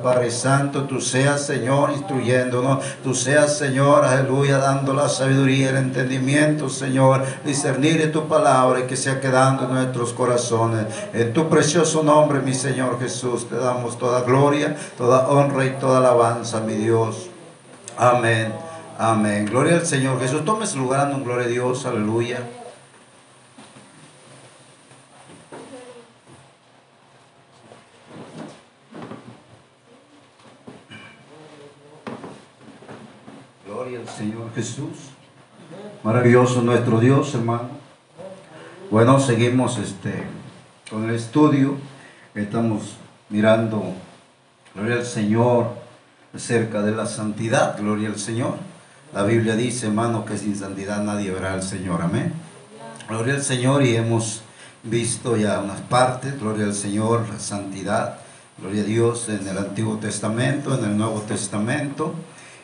Padre Santo, tú seas, Señor, instruyéndonos, tú seas, Señor, aleluya, dando la sabiduría, el entendimiento, Señor, discernir tu palabra y que sea quedando en nuestros corazones. En tu precioso nombre, mi Señor Jesús, te damos toda gloria, toda honra y toda alabanza, mi Dios. Amén, amén. Gloria al Señor Jesús. Tome su lugar, dando gloria a Dios, aleluya. Señor Jesús. Maravilloso nuestro Dios, hermano. Bueno, seguimos este, con el estudio. Estamos mirando, gloria al Señor, acerca de la santidad, gloria al Señor. La Biblia dice, hermano, que sin santidad nadie verá al Señor. Amén. Gloria al Señor y hemos visto ya unas partes, gloria al Señor, la santidad, gloria a Dios en el Antiguo Testamento, en el Nuevo Testamento.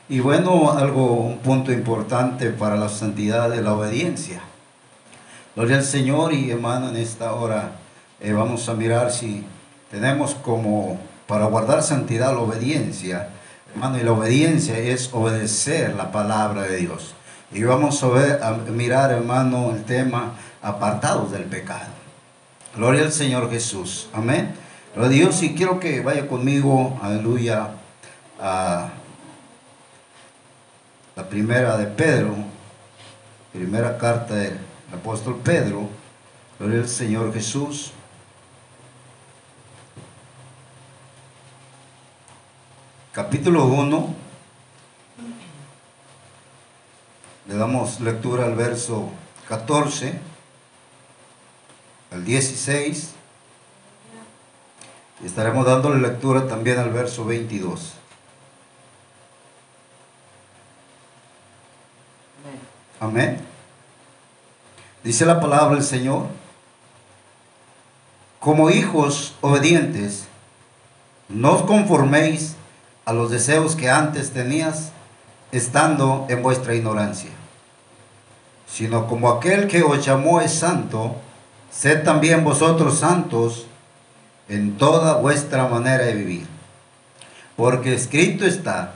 Y bueno, algo, un punto importante para la santidad de la obediencia. Gloria al Señor y hermano, en esta hora eh, vamos a mirar si tenemos como para guardar santidad la obediencia. Hermano, y la obediencia es obedecer la palabra de Dios. Y vamos a, ver, a mirar, hermano, el tema apartados del pecado. Gloria al Señor Jesús. Amén. Gloria a Dios y quiero que vaya conmigo, aleluya, a la primera de Pedro, primera carta del apóstol Pedro, gloria al Señor Jesús. Capítulo 1, le damos lectura al verso 14, al 16, y estaremos dándole lectura también al verso 22. Amén. Dice la palabra del Señor. Como hijos obedientes, no os conforméis a los deseos que antes tenías estando en vuestra ignorancia, sino como aquel que os llamó es santo, sed también vosotros santos en toda vuestra manera de vivir. Porque escrito está,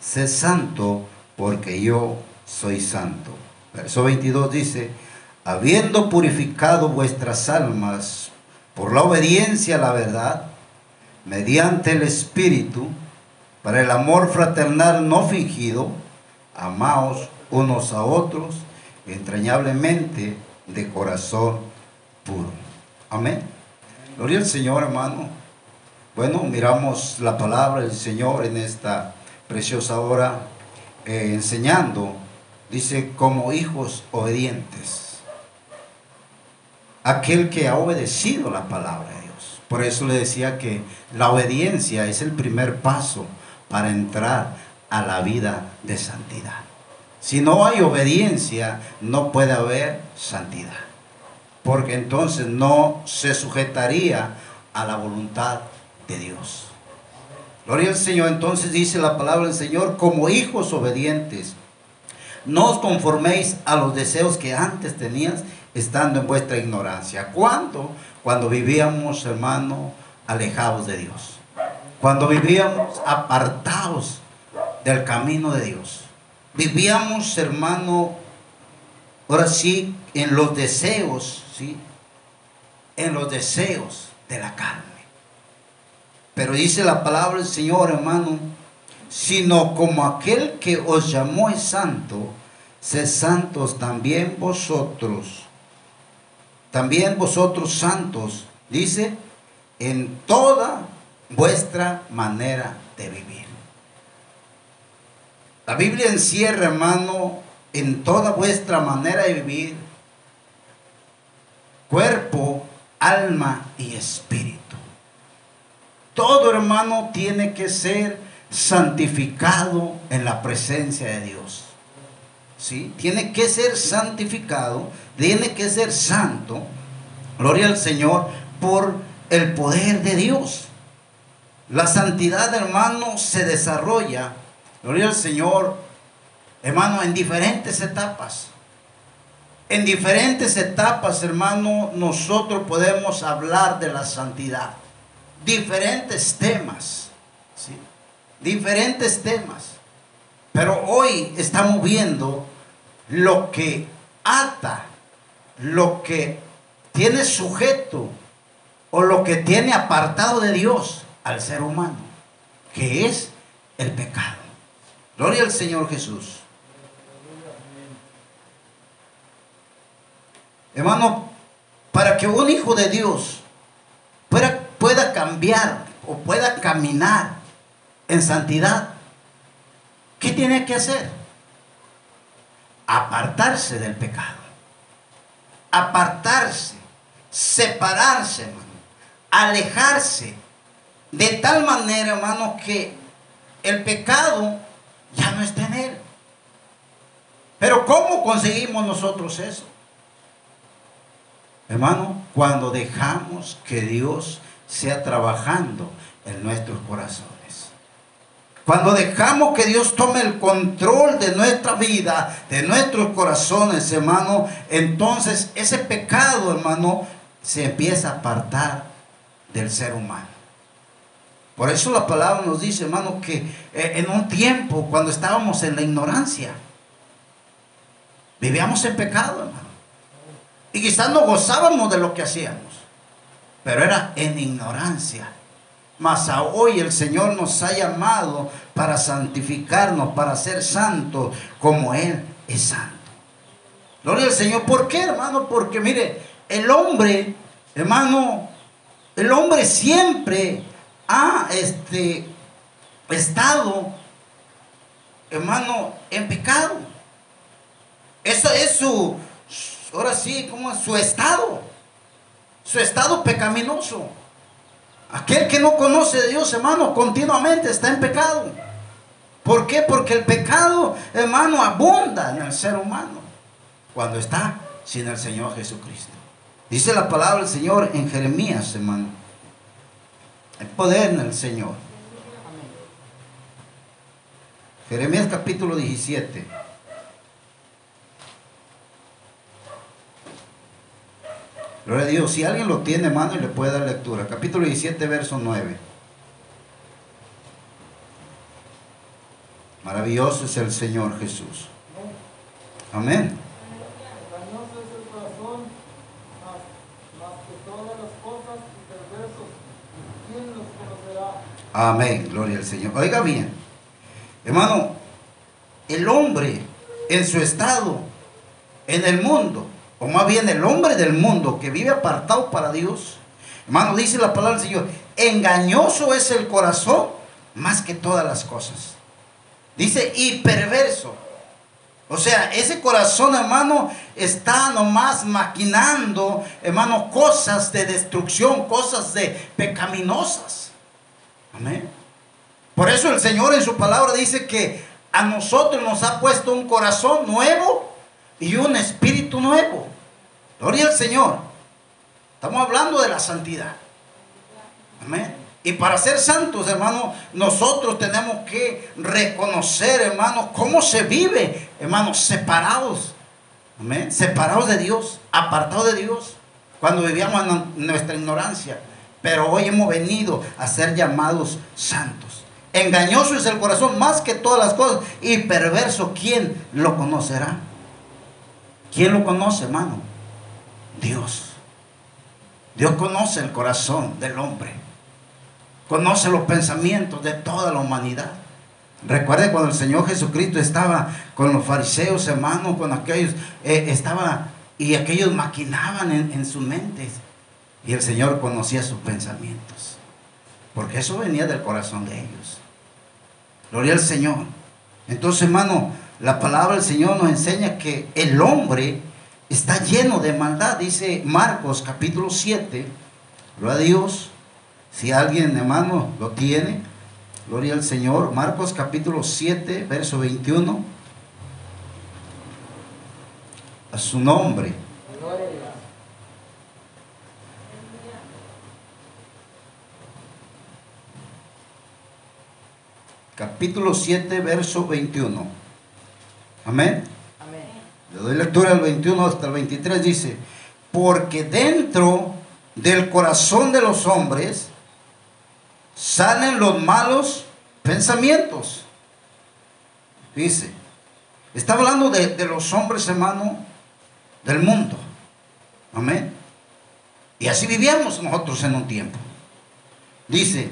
sed santo porque yo soy santo. Verso 22 dice, habiendo purificado vuestras almas por la obediencia a la verdad, mediante el Espíritu, para el amor fraternal no fingido, amaos unos a otros entrañablemente de corazón puro. Amén. Gloria al Señor, hermano. Bueno, miramos la palabra del Señor en esta preciosa hora, eh, enseñando dice, como hijos obedientes. Aquel que ha obedecido la palabra de Dios. Por eso le decía que la obediencia es el primer paso para entrar a la vida de santidad. Si no hay obediencia, no puede haber santidad. Porque entonces no se sujetaría a la voluntad de Dios. Gloria al Señor. Entonces dice la palabra del Señor, como hijos obedientes no os conforméis a los deseos que antes tenías estando en vuestra ignorancia. ¿Cuándo? Cuando vivíamos, hermano, alejados de Dios. Cuando vivíamos apartados del camino de Dios. Vivíamos, hermano, ahora sí, en los deseos, ¿sí? En los deseos de la carne. Pero dice la palabra del Señor, hermano, sino como aquel que os llamó es santo, sed santos también vosotros. También vosotros santos, dice, en toda vuestra manera de vivir. La Biblia encierra, hermano, en toda vuestra manera de vivir, cuerpo, alma y espíritu. Todo, hermano, tiene que ser santificado en la presencia de Dios. ¿Sí? Tiene que ser santificado, tiene que ser santo, gloria al Señor, por el poder de Dios. La santidad, hermano, se desarrolla, gloria al Señor, hermano, en diferentes etapas. En diferentes etapas, hermano, nosotros podemos hablar de la santidad. Diferentes temas. ¿sí? Diferentes temas. Pero hoy estamos viendo lo que ata, lo que tiene sujeto o lo que tiene apartado de Dios al ser humano, que es el pecado. Gloria al Señor Jesús. Hermano, para que un hijo de Dios pueda, pueda cambiar o pueda caminar en santidad, ¿qué tiene que hacer? Apartarse del pecado. Apartarse, separarse, hermano, alejarse, de tal manera, hermano, que el pecado ya no está en él. Pero ¿cómo conseguimos nosotros eso? Hermano, cuando dejamos que Dios sea trabajando en nuestros corazones. Cuando dejamos que Dios tome el control de nuestra vida, de nuestros corazones, hermano, entonces ese pecado, hermano, se empieza a apartar del ser humano. Por eso la palabra nos dice, hermano, que eh, en un tiempo, cuando estábamos en la ignorancia, vivíamos en pecado, hermano. Y quizás no gozábamos de lo que hacíamos, pero era en ignorancia. Mas a hoy el Señor nos ha llamado para santificarnos, para ser santos como Él es santo. Gloria al Señor. ¿Por qué, hermano? Porque mire, el hombre, hermano, el hombre siempre ha este, estado, hermano, en pecado. Eso es su, ahora sí, como su estado, su estado pecaminoso. Aquel que no conoce a Dios, hermano, continuamente está en pecado. ¿Por qué? Porque el pecado, hermano, abunda en el ser humano cuando está sin el Señor Jesucristo. Dice la palabra del Señor en Jeremías, hermano. El poder en el Señor. Jeremías capítulo 17. Gloria a Dios. Si alguien lo tiene, hermano, y le puede dar lectura. Capítulo 17, verso 9. Maravilloso es el Señor Jesús. Amén. Amén, gloria al Señor. Oiga bien, hermano, el hombre en su estado, en el mundo, o más bien el hombre del mundo que vive apartado para Dios, hermano, dice la palabra del Señor, engañoso es el corazón más que todas las cosas. Dice, y perverso. O sea, ese corazón, hermano, está nomás maquinando, hermano, cosas de destrucción, cosas de pecaminosas. Amén. Por eso el Señor en su palabra dice que a nosotros nos ha puesto un corazón nuevo y un espíritu nuevo. Gloria al Señor. Estamos hablando de la santidad. Amén. Y para ser santos, hermano, nosotros tenemos que reconocer, hermano, cómo se vive, hermanos, separados. Amén. Separados de Dios, apartados de Dios, cuando vivíamos en nuestra ignorancia. Pero hoy hemos venido a ser llamados santos. Engañoso es el corazón más que todas las cosas. Y perverso, ¿quién lo conocerá? ¿Quién lo conoce, hermano? Dios. Dios conoce el corazón del hombre. Conoce los pensamientos de toda la humanidad. Recuerde cuando el Señor Jesucristo estaba con los fariseos, hermano, con aquellos, eh, estaba y aquellos maquinaban en, en sus mentes. Y el Señor conocía sus pensamientos. Porque eso venía del corazón de ellos. Gloria al Señor. Entonces, hermano, la palabra del Señor nos enseña que el hombre está lleno de maldad. Dice Marcos capítulo 7. Gloria a Dios. Si alguien, hermano, lo tiene. Gloria al Señor. Marcos capítulo 7, verso 21. A su nombre. Capítulo 7, verso 21. Amén. Le doy lectura al 21 hasta el 23, dice, porque dentro del corazón de los hombres salen los malos pensamientos. Dice, está hablando de, de los hombres, hermano, del mundo. Amén. Y así vivíamos nosotros en un tiempo. Dice,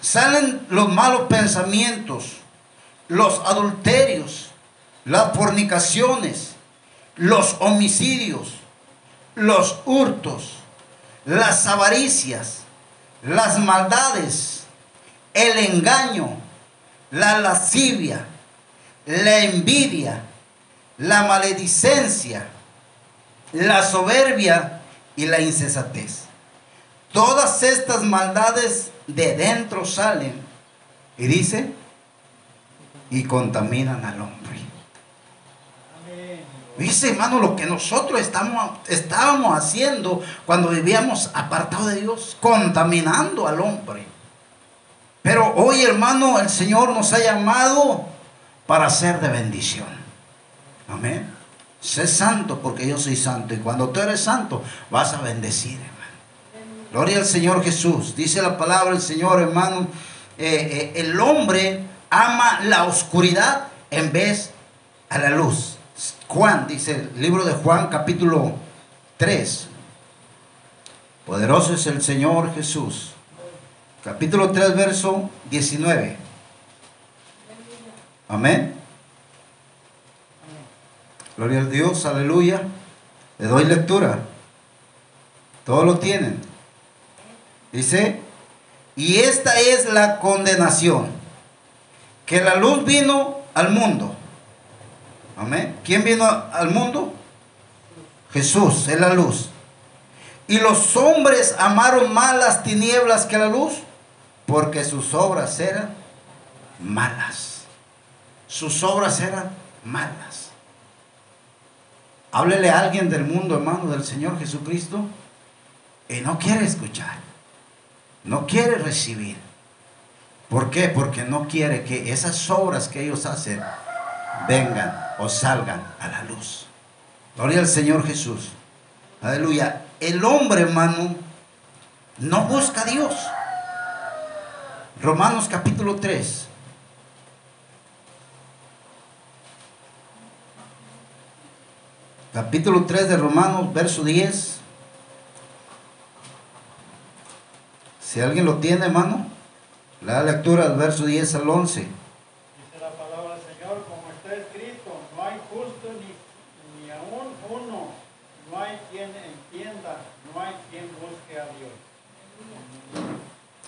salen los malos pensamientos, los adulterios, las fornicaciones, los homicidios, los hurtos, las avaricias, las maldades, el engaño, la lascivia, la envidia, la maledicencia, la soberbia y la insensatez. Todas estas maldades de dentro salen y dice, y contaminan al hombre. Dice, hermano, lo que nosotros estábamos haciendo cuando vivíamos apartados de Dios, contaminando al hombre. Pero hoy, hermano, el Señor nos ha llamado para ser de bendición. Amén. Sé santo porque yo soy santo. Y cuando tú eres santo, vas a bendecir, hermano. Gloria al Señor Jesús. Dice la palabra del Señor, hermano. Eh, eh, el hombre ama la oscuridad en vez a la luz. Juan, dice el libro de Juan capítulo 3. Poderoso es el Señor Jesús. Capítulo 3, verso 19. Amén. Gloria a Dios, aleluya. Le doy lectura. Todos lo tienen. Dice, y esta es la condenación, que la luz vino al mundo Amén. ¿Quién vino al mundo? Jesús, es la luz. Y los hombres amaron más las tinieblas que la luz, porque sus obras eran malas. Sus obras eran malas. Háblele a alguien del mundo, hermano, del Señor Jesucristo, y no quiere escuchar. No quiere recibir. ¿Por qué? Porque no quiere que esas obras que ellos hacen vengan o salgan a la luz. Gloria al Señor Jesús. Aleluya. El hombre, hermano, no busca a Dios. Romanos capítulo 3. Capítulo 3 de Romanos, verso 10. Si alguien lo tiene, hermano, la lectura del verso 10 al 11.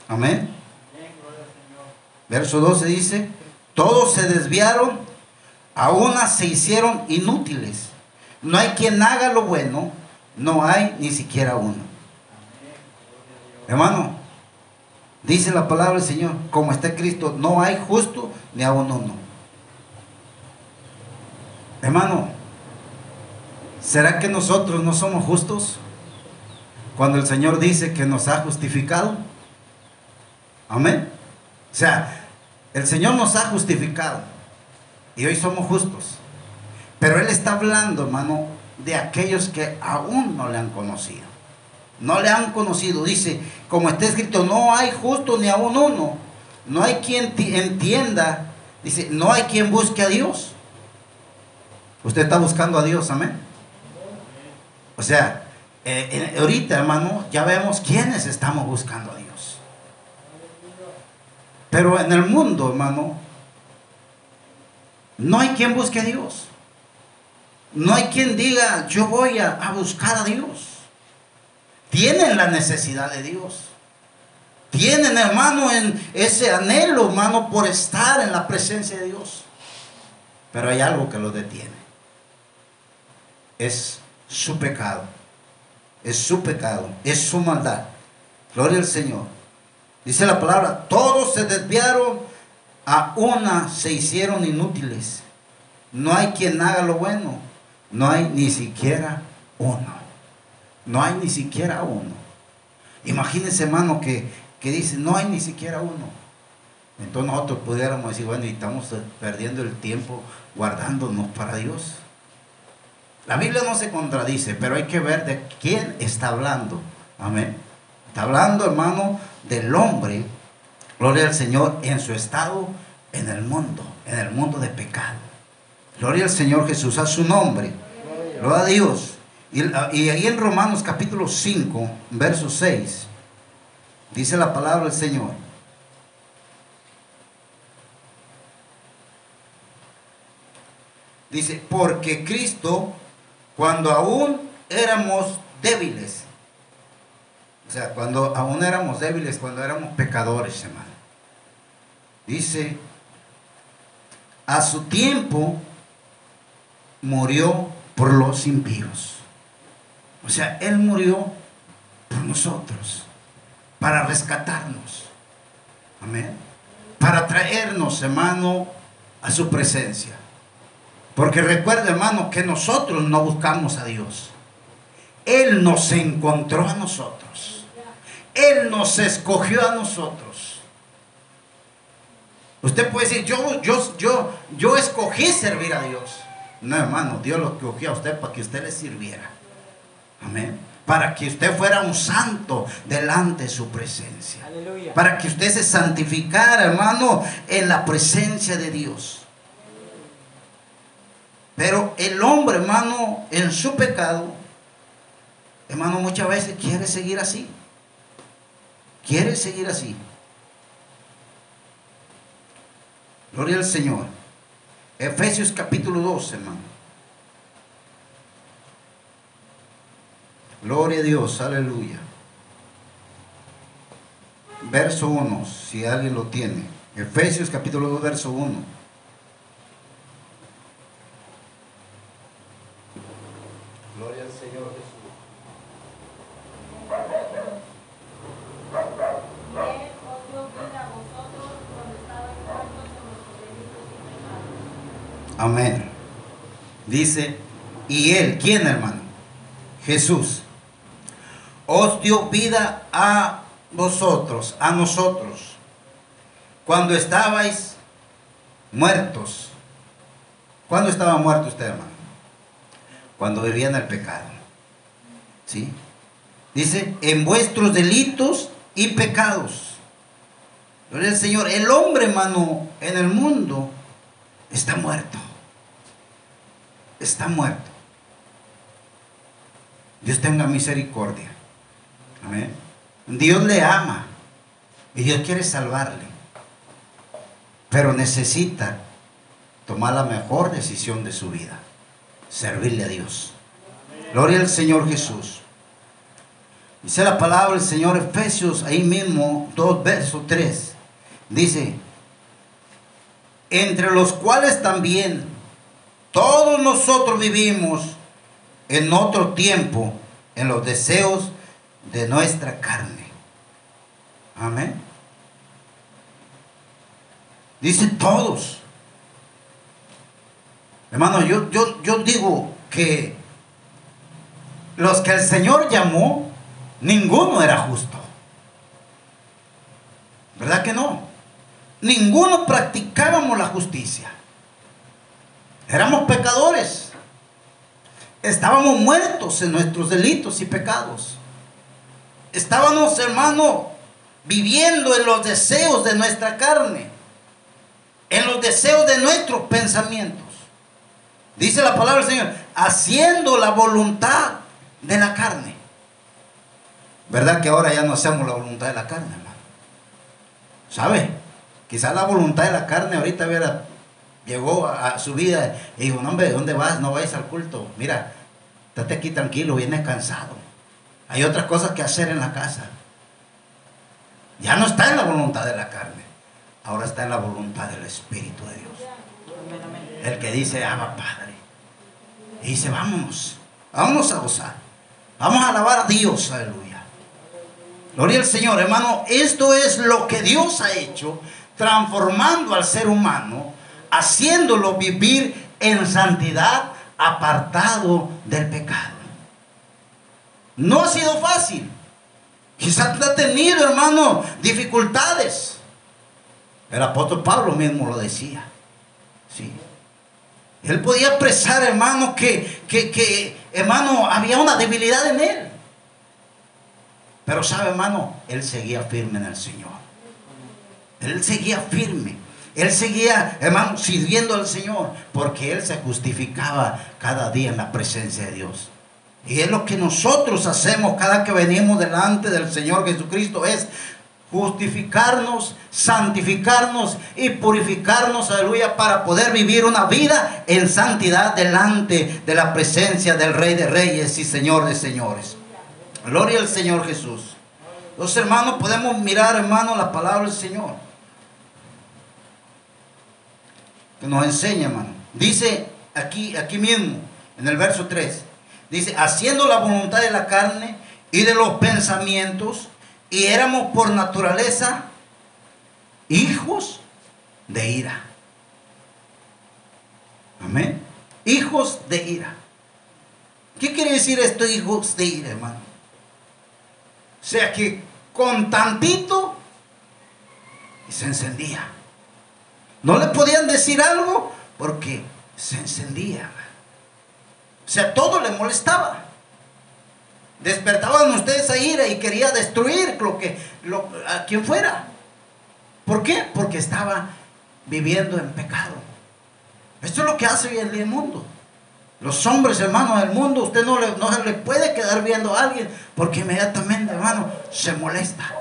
Amén. Verso 12 dice, todos se desviaron, a una se hicieron inútiles. No hay quien haga lo bueno, no hay ni siquiera uno. Hermano, dice la palabra del Señor, como está Cristo, no hay justo ni a uno no. Hermano, ¿será que nosotros no somos justos? Cuando el Señor dice que nos ha justificado. Amén. O sea, el Señor nos ha justificado y hoy somos justos. Pero Él está hablando, hermano, de aquellos que aún no le han conocido. No le han conocido. Dice, como está escrito, no hay justo ni aún uno. No hay quien entienda. Dice, no hay quien busque a Dios. Usted está buscando a Dios, amén. O sea, eh, ahorita, hermano, ya vemos quiénes estamos buscando a Dios. Pero en el mundo, hermano, no hay quien busque a Dios. No hay quien diga, yo voy a, buscar a Dios. Tienen la necesidad de Dios. Tienen, hermano, en ese anhelo, hermano, por estar en la presencia de Dios. Pero hay algo que lo detiene. Es su pecado. Es su pecado. Es su maldad. Gloria al Señor. Dice la palabra, todos se desviaron, a una se hicieron inútiles. No hay quien haga lo bueno. No hay ni siquiera uno. No hay ni siquiera uno. Imagínense, hermano, que, que dice, no hay ni siquiera uno. Entonces nosotros pudiéramos decir, bueno, y estamos perdiendo el tiempo guardándonos para Dios. La Biblia no se contradice, pero hay que ver de quién está hablando. Amén. Está hablando, hermano, del hombre Gloria al Señor en su estado en el mundo, en el mundo de pecado. Gloria al Señor Jesús, a su nombre. Gloria a Dios. Y, y ahí en Romanos capítulo 5, verso 6, dice la palabra del Señor. Dice, porque Cristo, cuando aún éramos débiles, o sea, cuando aún éramos débiles, cuando éramos pecadores, hermano, dice, a su tiempo murió por los impíos. O sea, Él murió por nosotros, para rescatarnos. Amén. Para traernos, hermano, a su presencia. Porque recuerda, hermano, que nosotros no buscamos a Dios. Él nos encontró a nosotros. Él nos escogió a nosotros. Usted puede decir, yo, yo, yo, yo escogí servir a Dios. No, hermano, Dios lo escogió a usted para que usted le sirviera. Amén. Para que usted fuera un santo delante de su presencia. Aleluya. Para que usted se santificara, hermano, en la presencia de Dios. Pero el hombre, hermano, en su pecado, hermano, muchas veces quiere seguir así. Quiere seguir así. Gloria al Señor. Efesios capítulo 2, hermano. Gloria a Dios, aleluya. Verso 1, si alguien lo tiene. Efesios capítulo 2, verso 1. Amén. Dice, y Él, ¿quién hermano? Jesús. Os dio vida a vosotros, a nosotros, cuando estabais muertos. ¿Cuándo estaba muerto usted, hermano? Cuando vivía en el pecado. ¿Sí? Dice, en vuestros delitos y pecados. Gloria el Señor. El hombre, hermano, en el mundo está muerto está muerto. Dios tenga misericordia. Amén. Dios le ama y Dios quiere salvarle. Pero necesita tomar la mejor decisión de su vida. Servirle a Dios. Gloria al Señor Jesús. Dice la palabra del Señor Efesios, ahí mismo, 2 verso 3. Dice, entre los cuales también todos nosotros vivimos en otro tiempo en los deseos de nuestra carne. Amén. Dice todos. Hermano, yo, yo, yo digo que los que el Señor llamó, ninguno era justo. ¿Verdad que no? Ninguno practicábamos la justicia. Éramos pecadores. Estábamos muertos en nuestros delitos y pecados. Estábamos, hermano, viviendo en los deseos de nuestra carne, en los deseos de nuestros pensamientos. Dice la palabra del Señor, haciendo la voluntad de la carne. ¿Verdad que ahora ya no hacemos la voluntad de la carne, hermano? ¿Sabe? Quizás la voluntad de la carne ahorita hubiera llegó a, su vida y dijo, no hombre, ¿dónde vas? No vayas al culto. Mira, estate aquí tranquilo, vienes cansado. Hay otras cosas que hacer en la casa. Ya no está en la voluntad de la carne. Ahora está en la voluntad del Espíritu de Dios. El que dice, ama Padre. Y dice, vámonos, vámonos a gozar. Vamos a alabar a Dios, aleluya. Gloria al Señor, hermano. Esto es lo que Dios ha hecho, transformando al ser humano haciéndolo vivir en santidad, apartado del pecado. No ha sido fácil. Quizás ha tenido, hermano, dificultades. El apóstol Pablo mismo lo decía. Sí. Él podía expresar, hermano, que, que, que, hermano, había una debilidad en él. Pero sabe, hermano, él seguía firme en el Señor. Él seguía firme. Él seguía, hermano, sirviendo al Señor, porque él se justificaba cada día en la presencia de Dios. Y es lo que nosotros hacemos cada que venimos delante del Señor Jesucristo, es justificarnos, santificarnos y purificarnos, aleluya, para poder vivir una vida en santidad delante de la presencia del Rey de Reyes y Señor de Señores. Gloria al Señor Jesús. Los hermanos podemos mirar, hermano, la palabra del Señor que nos enseña, hermano. Dice aquí, aquí mismo, en el verso 3, dice, haciendo la voluntad de la carne y de los pensamientos, y éramos por naturaleza hijos de ira. Amén. Hijos de ira. ¿Qué quiere decir esto, hijos de ira, hermano? O sea que con tantito y se encendía. No le podían decir algo porque se encendía. O sea, todo le molestaba. Despertaban ustedes a ira y quería destruir lo que, a quien fuera. ¿Por qué? Porque estaba viviendo en pecado. Esto es lo que hace el mundo. Los hombres, hermanos, del mundo, usted no le, no le puede quedar viendo a alguien porque inmediatamente, hermano, se molesta.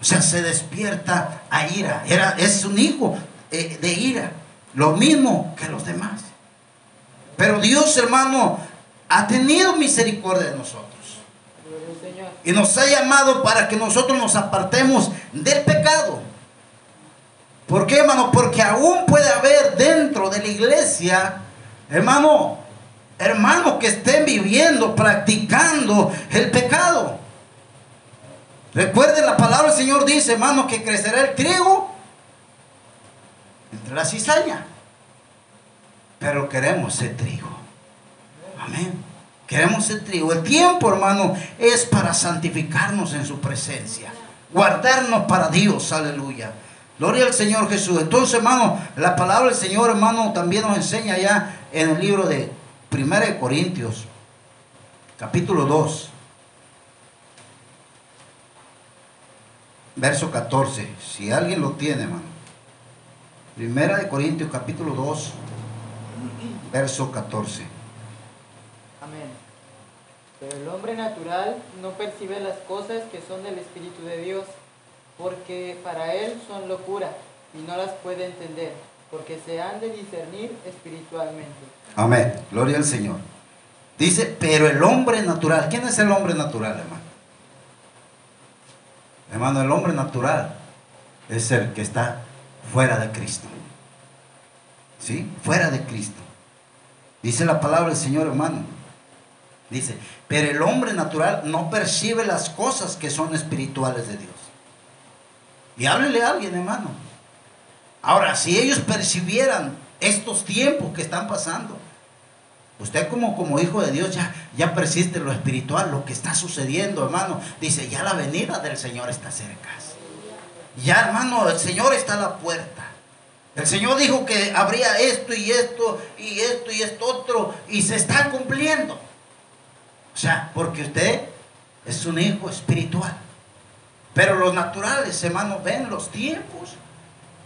O sea, se despierta a ira. Era, es un hijo eh, de ira, lo mismo que los demás. Pero Dios, hermano, ha tenido misericordia de nosotros. Y nos ha llamado para que nosotros nos apartemos del pecado. ¿Por qué, hermano? Porque aún puede haber dentro de la iglesia, hermano, hermanos que estén viviendo, practicando el pecado. Recuerden la palabra del Señor dice, hermano, que crecerá el trigo la cizaña. Pero queremos ser trigo. Amén. Queremos ser trigo. El tiempo, hermano, es para santificarnos en su presencia. Guardarnos para Dios. Aleluya. Gloria al Señor Jesús. Entonces, hermano, la palabra del Señor, hermano, también nos enseña ya en el libro de 1 Corintios, capítulo 2. Verso 14. Si alguien lo tiene, hermano. Primera de Corintios capítulo 2, verso 14. Amén. Pero el hombre natural no percibe las cosas que son del Espíritu de Dios, porque para él son locura y no las puede entender, porque se han de discernir espiritualmente. Amén. Gloria al Señor. Dice, pero el hombre natural, ¿quién es el hombre natural, hermano? Hermano, el hombre natural es el que está fuera de Cristo. ¿Sí? Fuera de Cristo. Dice la palabra del Señor, hermano. Dice, pero el hombre natural no percibe las cosas que son espirituales de Dios. Y háblele a alguien, hermano. Ahora, si ellos percibieran estos tiempos que están pasando, usted como, como hijo de Dios ya, ya persiste lo espiritual, lo que está sucediendo, hermano. Dice, ya la venida del Señor está cerca. Ya, hermano, el Señor está a la puerta. El Señor dijo que habría esto y esto y esto y esto otro y se está cumpliendo. O sea, porque usted es un hijo espiritual. Pero los naturales, hermano, ven los tiempos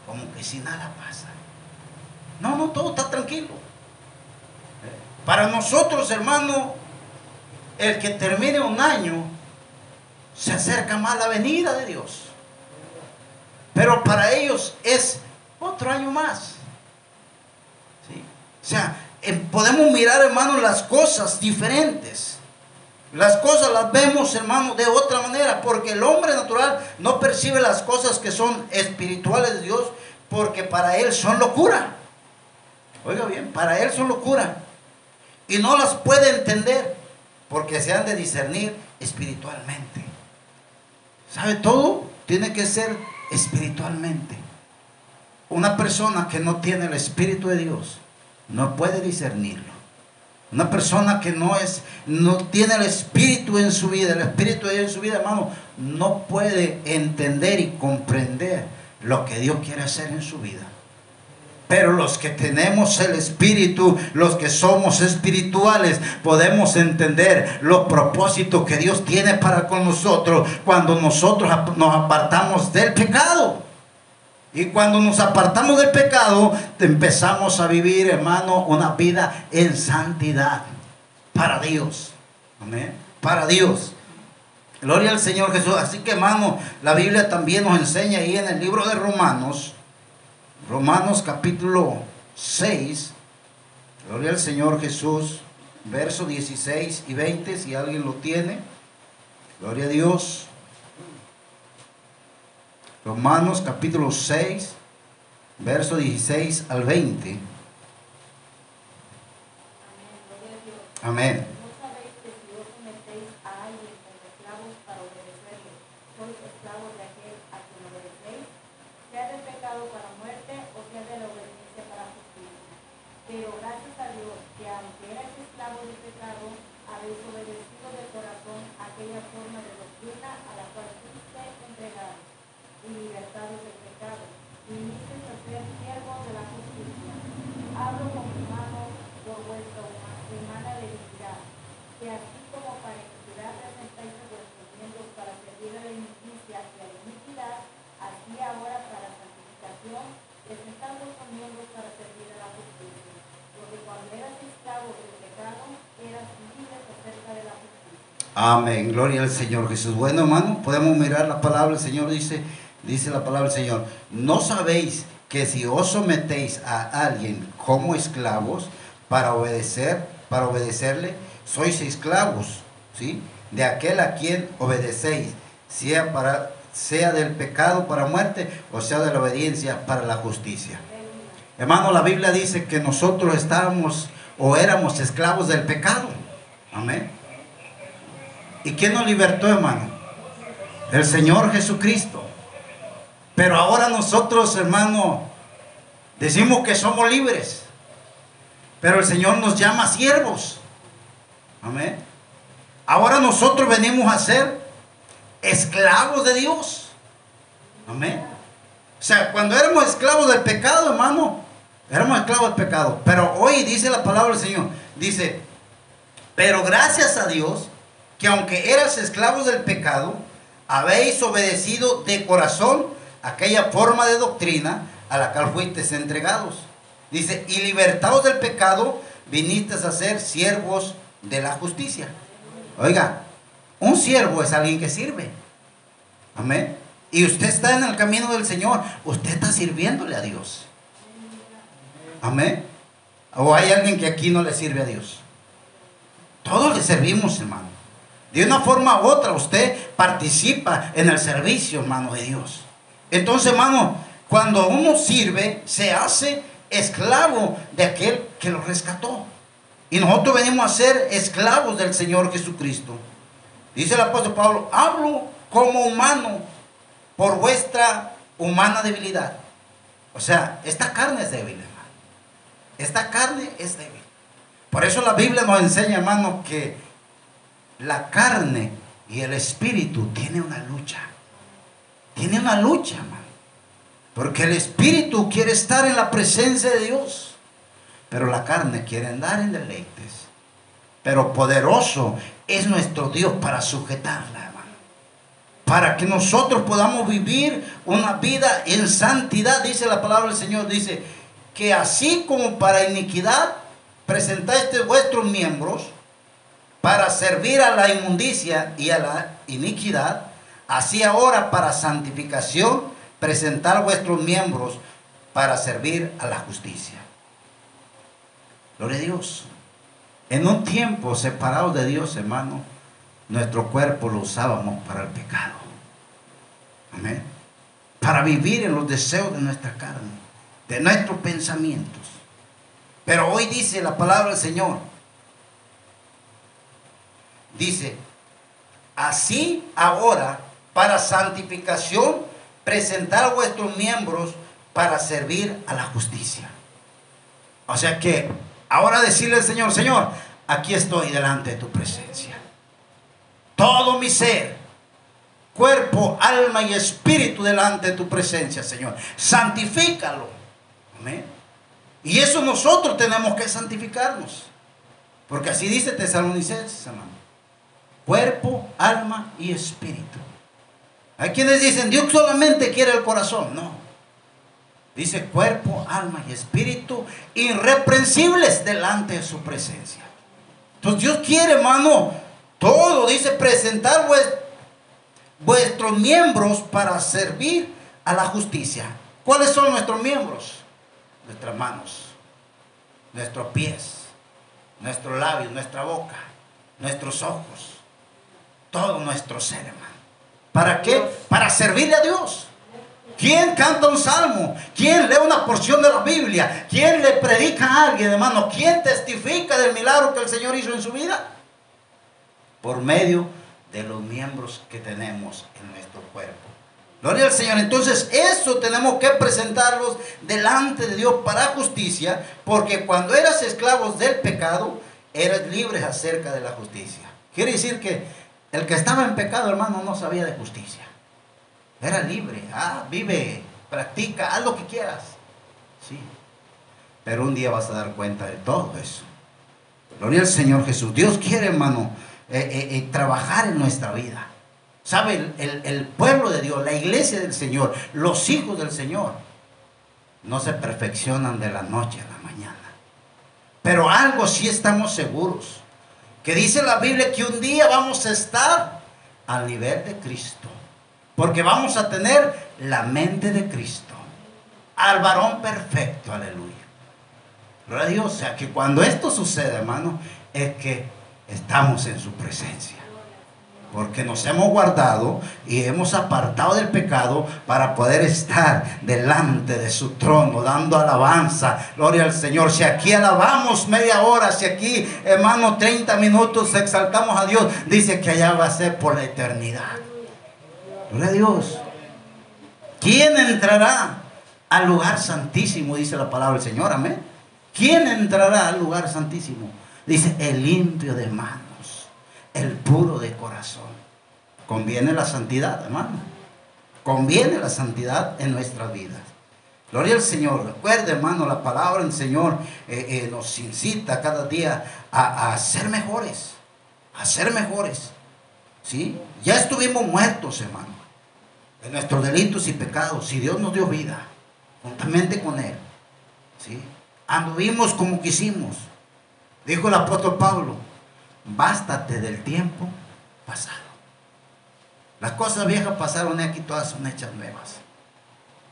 como que si nada pasa. No, no, todo está tranquilo. Para nosotros, hermano, el que termine un año se acerca más a la venida de Dios. Pero para ellos es otro año más. O sea, eh, podemos mirar, hermanos, las cosas diferentes. Las cosas las vemos, hermanos, de otra manera, porque el hombre natural no percibe las cosas que son espirituales de Dios, porque para él son locura. Oiga bien, para él son locura. Y no las puede entender, porque se han de discernir espiritualmente. ¿Sabe todo? Tiene que ser espiritualmente. Una persona que no tiene el Espíritu de Dios no puede discernirlo. Una persona que no es, no tiene el Espíritu en su vida, el Espíritu de Dios en su vida, hermano, no puede entender y comprender lo que Dios quiere hacer en su vida. Pero los que tenemos el Espíritu, los que somos espirituales, podemos entender los propósitos que Dios tiene para con nosotros cuando nosotros nos apartamos del pecado. Y cuando nos apartamos del pecado, empezamos a vivir, hermano, una vida en santidad para Dios. Amén. Para Dios. Gloria al Señor Jesús. Así que, hermano, la Biblia también nos enseña ahí en el libro de Romanos, Romanos capítulo 6. Gloria al Señor Jesús, verso 16 y 20, si alguien lo tiene. Gloria a Dios. Romanos capítulo 6, verso 16 al 20. Amén. ¿No sabéis que si os sometéis a alguien como esclavos para obedecerle, sois esclavos de aquel a quien obedecéis? Sea del pecado para muerte o sea de la obediencia para justicia. Pero gracias a Dios que aunque erais esclavos del pecado, habéis obedecido de corazón aquella forma de doctrina a la cual fuisteis entregados y libertados del pecado, y vinisteis a ser siervos de la justicia. Hablo con mis manos por vuestra huma- humana debilidad, que así como para iniquidad presentáis a vuestros miembros para servir a la injusticia y a la iniquidad, así ahora para santificación presentad vuestros miembros para servir a la justicia. Porque cuando eras esclavos del pecado, eras libres acerca de la justicia. Amén, gloria al Señor Jesús. Bueno, hermano, podemos mirar la palabra. El Señor dice, dice la palabra del Señor. No sabéis que si os sometéis a alguien como esclavos para obedecer, para obedecerle, sois esclavos, ¿sí? De aquel a quien obedecéis, sea para sea del pecado para muerte o sea de la obediencia para la justicia. Hermano, la Biblia dice que nosotros estábamos o éramos esclavos del pecado. Amén. ¿Y quién nos libertó, hermano? El Señor Jesucristo. Pero ahora nosotros, hermano, decimos que somos libres. Pero el Señor nos llama siervos. Amén. Ahora nosotros venimos a ser esclavos de Dios. Amén. O sea, cuando éramos esclavos del pecado, hermano, éramos esclavos del pecado. Pero hoy dice la palabra del Señor, dice, pero gracias a Dios, que aunque eras esclavos del pecado, habéis obedecido de corazón aquella forma de doctrina a la cual fuisteis entregados. Dice, y libertados del pecado, vinisteis a ser siervos de la justicia. Oiga, un siervo es alguien que sirve. Amén. Y usted está en el camino del Señor, usted está sirviéndole a Dios. Amén. O hay alguien que aquí no le sirve a Dios. Todos le servimos, hermano. De una forma u otra, usted participa en el servicio, hermano, de Dios. Entonces, hermano, cuando uno sirve, se hace esclavo de aquel que lo rescató. Y nosotros venimos a ser esclavos del Señor Jesucristo. Dice el apóstol Pablo, hablo como humano por vuestra humana debilidad. O sea, esta carne es débil, hermano. Esta carne es débil. Por eso la Biblia nos enseña, hermano, que la carne y el espíritu tienen una lucha. Tiene una lucha, hermano. Porque el espíritu quiere estar en la presencia de Dios. Pero la carne quiere andar en deleites. Pero poderoso es nuestro Dios para sujetarla, hermano. Para que nosotros podamos vivir una vida en santidad, dice la palabra del Señor. Dice que así como para iniquidad presentaste vuestros miembros para servir a la inmundicia y a la iniquidad, así ahora para santificación presentar vuestros miembros para servir a la justicia. Gloria a Dios. En un tiempo separado de Dios, hermano, nuestro cuerpo lo usábamos para el pecado. Amén. Para vivir en los deseos de nuestra carne, de nuestros pensamientos. Pero hoy dice la palabra del Señor. Dice, así ahora, para santificación, presentar vuestros miembros para servir a la justicia. O sea que ahora decirle al Señor, Señor, aquí estoy delante de tu presencia. Todo mi ser, cuerpo, alma y espíritu delante de tu presencia, Señor. Santifícalo. Amén. Y eso nosotros tenemos que santificarnos. Porque así dice Tesalonicenses, hermano. Cuerpo, alma y espíritu. Hay quienes dicen, Dios solamente quiere el corazón. No. Dice cuerpo, alma y espíritu irreprensibles delante de su presencia. Entonces Dios quiere, hermano, todo, dice, presentar vuestros miembros para servir a la justicia. ¿Cuáles son nuestros miembros? Nuestras manos, nuestros pies, nuestros labios, nuestra boca, nuestros ojos, todo nuestro ser, hermano. ¿Para qué? Para servirle a Dios. ¿Quién canta un salmo? ¿Quién lee una porción de la Biblia? ¿Quién le predica a alguien, hermano? ¿Quién testifica del milagro que el Señor hizo en su vida? Por medio de los miembros que tenemos en nuestro cuerpo. Gloria al Señor. Entonces, eso tenemos que presentarlos delante de Dios para justicia, porque cuando eras esclavos del pecado, eras libres acerca de la justicia. Quiere decir que el que estaba en pecado, hermano, no sabía de justicia. Era libre. Ah, vive, practica, haz lo que quieras. Sí. Pero un día vas a dar cuenta de todo eso. Gloria al Señor Jesús. Dios quiere, hermano, eh, eh, eh, trabajar en nuestra vida. ¿Sabe? el pueblo de Dios, la iglesia del Señor, los hijos del Señor, no se perfeccionan de la noche a la mañana. Pero algo sí estamos seguros. Que dice la Biblia que un día vamos a estar al nivel de Cristo. Porque vamos a tener la mente de Cristo. Al varón perfecto, aleluya. Gloria a Dios. O sea que cuando esto sucede, hermano, es que estamos en su presencia. Porque nos hemos guardado y hemos apartado del pecado para poder estar delante de su trono, dando alabanza. Gloria al Señor. Si aquí alabamos media hora, si aquí, hermano, 30 minutos exaltamos a Dios, dice que allá va a ser por la eternidad. Gloria a Dios. ¿Quién entrará al lugar santísimo? Dice la palabra del Señor. Amén. ¿Quién entrará al lugar santísimo? Dice el limpio de manos, el puro de corazón. Conviene la santidad, hermano. Conviene la santidad en nuestras vidas. Gloria al Señor. Recuerde, hermano, la palabra del Señor eh, eh, nos incita cada día a, a ser mejores. A ser mejores. ¿Sí? Ya estuvimos muertos, hermano de nuestros delitos y pecados, si Dios nos dio vida, juntamente con Él, ¿sí? anduvimos como quisimos. Dijo el apóstol Pablo, bástate del tiempo pasado. Las cosas viejas pasaron y aquí todas son hechas nuevas.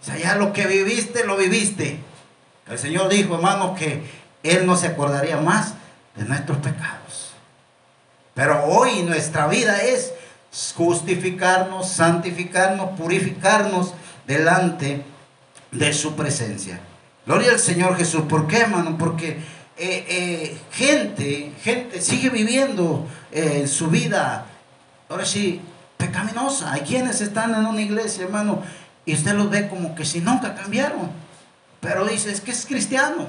O sea, ya lo que viviste, lo viviste. El Señor dijo, hermano, que Él no se acordaría más de nuestros pecados. Pero hoy nuestra vida es justificarnos, santificarnos, purificarnos delante de su presencia. Gloria al Señor Jesús. ¿Por qué, hermano? Porque eh, eh, gente, gente sigue viviendo eh, su vida, ahora sí, pecaminosa. Hay quienes están en una iglesia, hermano, y usted los ve como que si nunca cambiaron. Pero dice, es que es cristiano.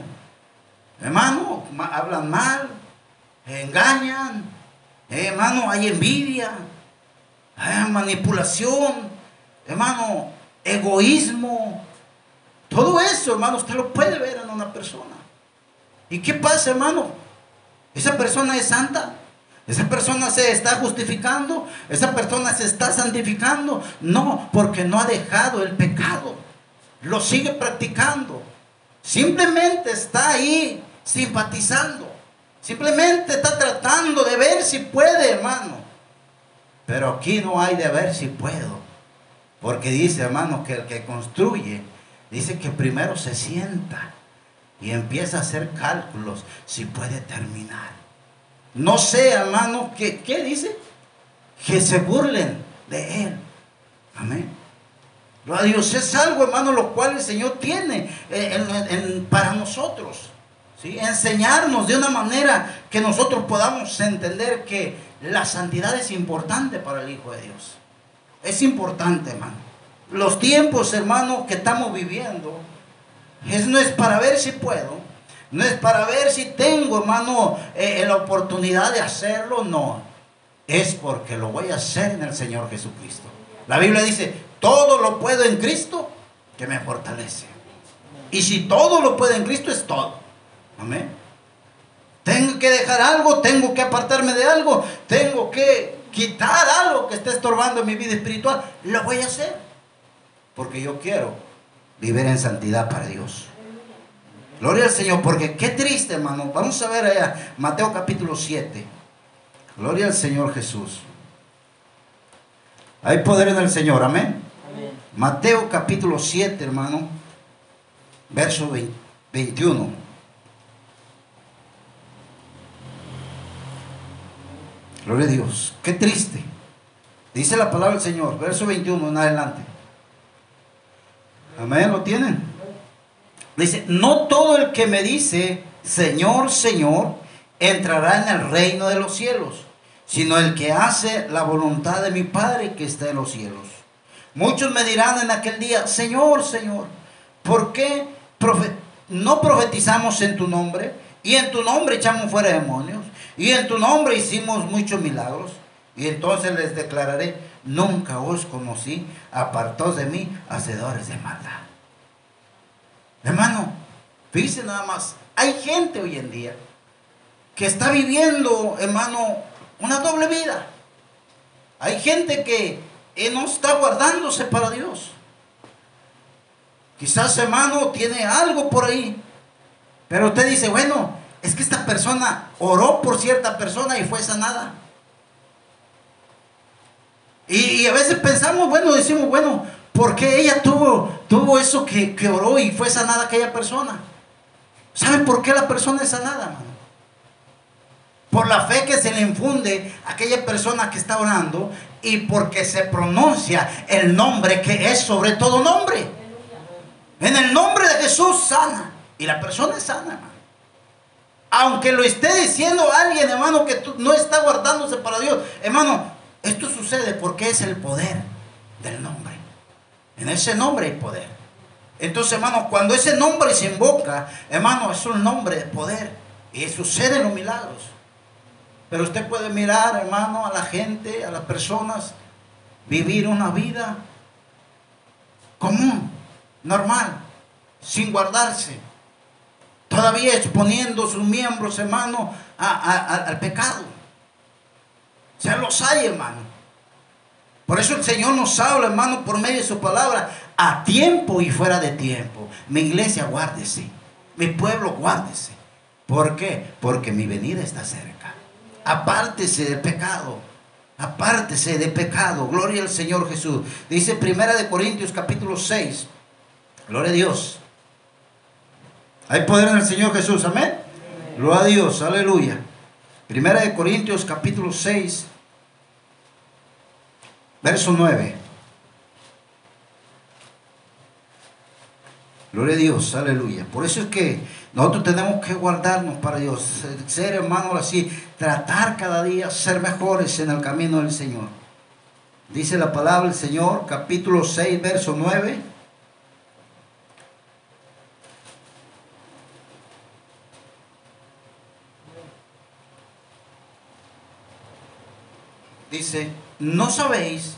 Hermano, hablan mal, engañan. hermano, hay envidia Ah, manipulación, hermano, egoísmo. Todo eso, hermano, usted lo puede ver en una persona. ¿Y qué pasa, hermano? Esa persona es santa. Esa persona se está justificando. Esa persona se está santificando. No, porque no ha dejado el pecado. Lo sigue practicando. Simplemente está ahí simpatizando. Simplemente está tratando de ver si puede, hermano. Pero aquí no hay de ver si puedo. Porque dice, hermano, que el que construye, dice que primero se sienta y empieza a hacer cálculos si puede terminar. No sé, hermano, que, ¿qué dice? Que se burlen de él. Amén. A Dios es algo, hermano, lo cual el Señor tiene eh, para nosotros. ¿sí? Enseñarnos de una manera que nosotros podamos entender que la santidad es importante para el Hijo de Dios. Es importante, hermano. Los tiempos, hermano, que estamos viviendo, es, no es para ver si puedo, no es para ver si tengo, hermano, eh, la oportunidad de hacerlo, no. Es porque lo voy a hacer en el Señor Jesucristo. La Biblia dice, todo lo puedo en Cristo que me fortalece. Y si todo lo puedo en Cristo, es todo. Amén. Tengo que dejar algo, tengo que apartarme de algo, tengo que quitar algo que esté estorbando en mi vida espiritual. Lo voy a hacer. Porque yo quiero vivir en santidad para Dios. Gloria al Señor, porque qué triste, hermano. Vamos a ver allá, Mateo capítulo 7. Gloria al Señor Jesús. Hay poder en el Señor, amén. Amén. Mateo capítulo 7, hermano, verso 20 21. Gloria a Dios. Qué triste. Dice la palabra del Señor, verso 21 en adelante. Amén, ¿lo tienen? Dice, no todo el que me dice, Señor, Señor, entrará en el reino de los cielos, sino el que hace la voluntad de mi Padre que está en los cielos. Muchos me dirán en aquel día, Señor, Señor, ¿por qué no profetizamos en tu nombre? Y en tu nombre echamos fuera demonios. Y en tu nombre hicimos muchos milagros. Y entonces les declararé, nunca os conocí, apartaos de mí, hacedores de maldad. Hermano, fíjense nada más, hay gente hoy en día que está viviendo, hermano, una doble vida. Hay gente que eh, no está guardándose para Dios. Quizás, hermano, tiene algo por ahí. Pero usted dice, bueno, es que esta persona oró por cierta persona y fue sanada. Y, a veces pensamos, bueno, decimos, bueno, ¿por qué ella tuvo, tuvo eso que, que oró y fue sanada aquella persona? ¿Saben por qué la persona es sanada, hermano? Por la fe que se le infunde a aquella persona que está orando y porque se pronuncia el nombre que es sobre todo nombre. En el nombre de Jesús sana. Y la persona es sana, hermano. Aunque lo esté diciendo alguien, hermano, que no está guardándose para Dios. Hermano, esto sucede porque es el poder del nombre. En ese nombre hay poder. Entonces, hermano, cuando ese nombre se invoca, hermano, es un nombre de poder. Y suceden los milagros. Pero usted puede mirar, hermano, a la gente, a las personas, vivir una vida común, normal, sin guardarse. Todavía exponiendo sus miembros, hermano, al pecado. Ya los hay, hermano. Por eso el Señor nos habla, hermano, por medio de su palabra, a tiempo y fuera de tiempo. Mi iglesia, guárdese. Mi pueblo, guárdese. ¿Por qué? Porque mi venida está cerca. Apártese del pecado. Apártese del pecado. Gloria al Señor Jesús. Dice Primera de Corintios capítulo 6. Gloria a Dios. Hay poder en el Señor Jesús. Amén. Gloria a Dios. Aleluya. Primera de Corintios capítulo 6. Verso 9. Gloria a Dios, aleluya. Por eso es que nosotros tenemos que guardarnos para Dios, ser, hermanos así, tratar cada día, ser mejores en el camino del Señor. Dice la palabra del Señor, capítulo 6, verso 9. Dice, ¿no sabéis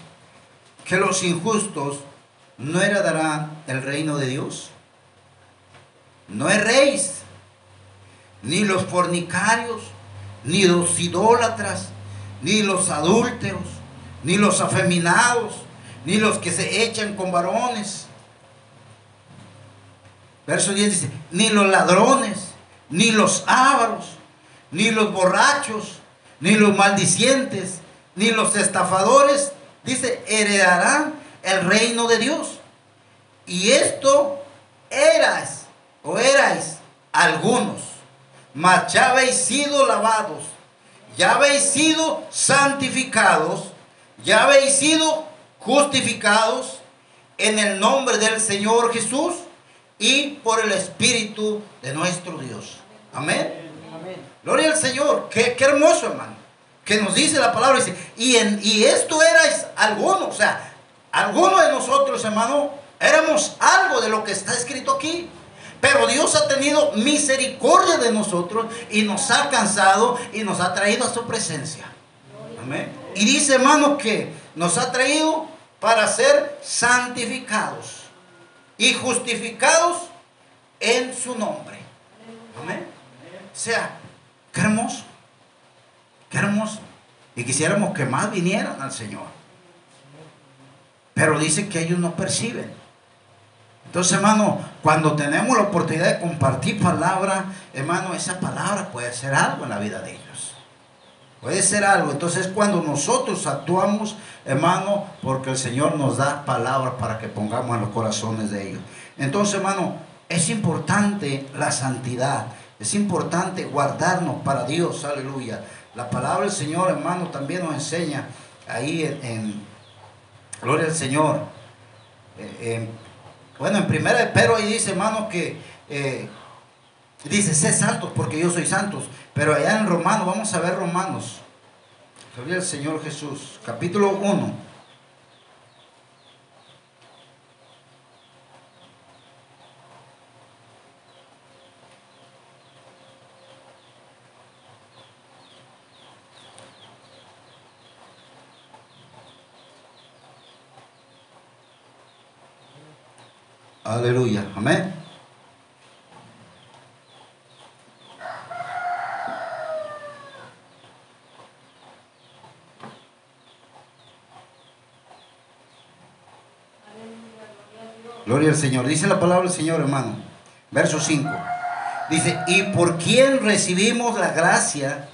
que los injustos no heredarán el reino de Dios? No erréis, ni los fornicarios, ni los idólatras, ni los adúlteros, ni los afeminados, ni los que se echan con varones. Verso 10 dice, ni los ladrones, ni los ávaros, ni los borrachos, ni los maldicientes, ni los estafadores, dice, heredarán el reino de Dios. Y esto eras o erais algunos, mas ya habéis sido lavados, ya habéis sido santificados, ya habéis sido justificados en el nombre del Señor Jesús y por el Espíritu de nuestro Dios. Amén. Amén. Gloria al Señor. Qué, qué hermoso, hermano. Que nos dice la palabra. Dice, y, en, y esto erais algunos. O sea, algunos de nosotros, hermano, éramos algo de lo que está escrito aquí. Pero Dios ha tenido misericordia de nosotros y nos ha alcanzado y nos ha traído a su presencia. Amén. Y dice, hermano, que nos ha traído para ser santificados y justificados en su nombre. Amén. O sea, qué hermoso. Qué hermoso. Y quisiéramos que más vinieran al Señor. Pero dice que ellos no perciben. Entonces, hermano, cuando tenemos la oportunidad de compartir palabra, hermano, esa palabra puede ser algo en la vida de ellos. Puede ser algo. Entonces, cuando nosotros actuamos, hermano, porque el Señor nos da palabra para que pongamos en los corazones de ellos. Entonces, hermano, es importante la santidad. Es importante guardarnos para Dios. Aleluya. La palabra del Señor, hermano, también nos enseña ahí en, Gloria al Señor. Eh, bueno, en primera de Pedro ahí dice, hermano, que eh, dice, sé santos porque yo soy santos. Pero allá en Romanos, vamos a ver Romanos. Gloria al Señor Jesús. Capítulo 1. Aleluya. Amén. Gloria al Señor. Dice la palabra del Señor, hermano. Verso 5. Dice, y por quién recibimos la gracia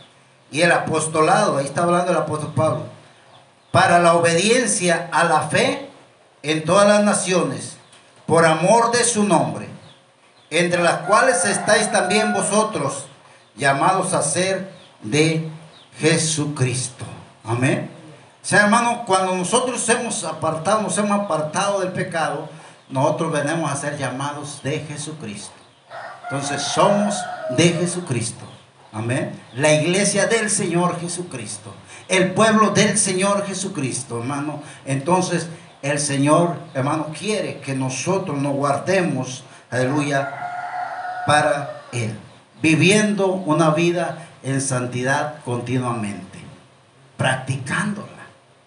y el apostolado, ahí está hablando el apóstol Pablo, para la obediencia a la fe en todas las naciones por amor de su nombre, entre las cuales estáis también vosotros, llamados a ser de Jesucristo. Amén. O sea, hermano, cuando nosotros hemos apartado, nos hemos apartado del pecado, nosotros venimos a ser llamados de Jesucristo. Entonces somos de Jesucristo. Amén. La iglesia del Señor Jesucristo. El pueblo del Señor Jesucristo, hermano. Entonces el Señor, hermano, quiere que nosotros nos guardemos, aleluya, para Él. Viviendo una vida en santidad continuamente. Practicándola.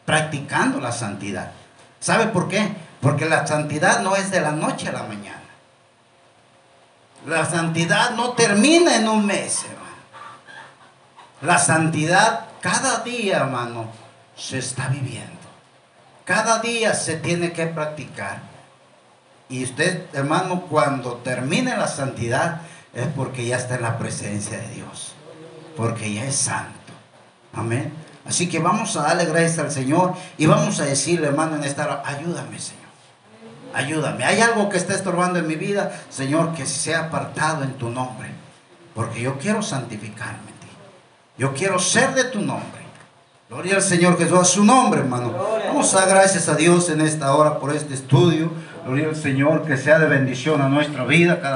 Practicando la santidad. ¿Sabe por qué? Porque la santidad no es de la noche a la mañana. La santidad no termina en un mes, hermano. La santidad cada día, hermano, se está viviendo. Cada día se tiene que practicar. Y usted, hermano, cuando termine la santidad, es porque ya está en la presencia de Dios. Porque ya es santo. Amén. Así que vamos a darle gracias al Señor y vamos a decirle, hermano, en esta hora, ayúdame, Señor. Ayúdame. Hay algo que está estorbando en mi vida, Señor, que sea apartado en tu nombre. Porque yo quiero santificarme en ti. Yo quiero ser de tu nombre. Gloria al Señor Jesús, a su nombre, hermano. A gracias a Dios en esta hora por este estudio. Gloria al Señor, que sea de bendición a nuestra vida cada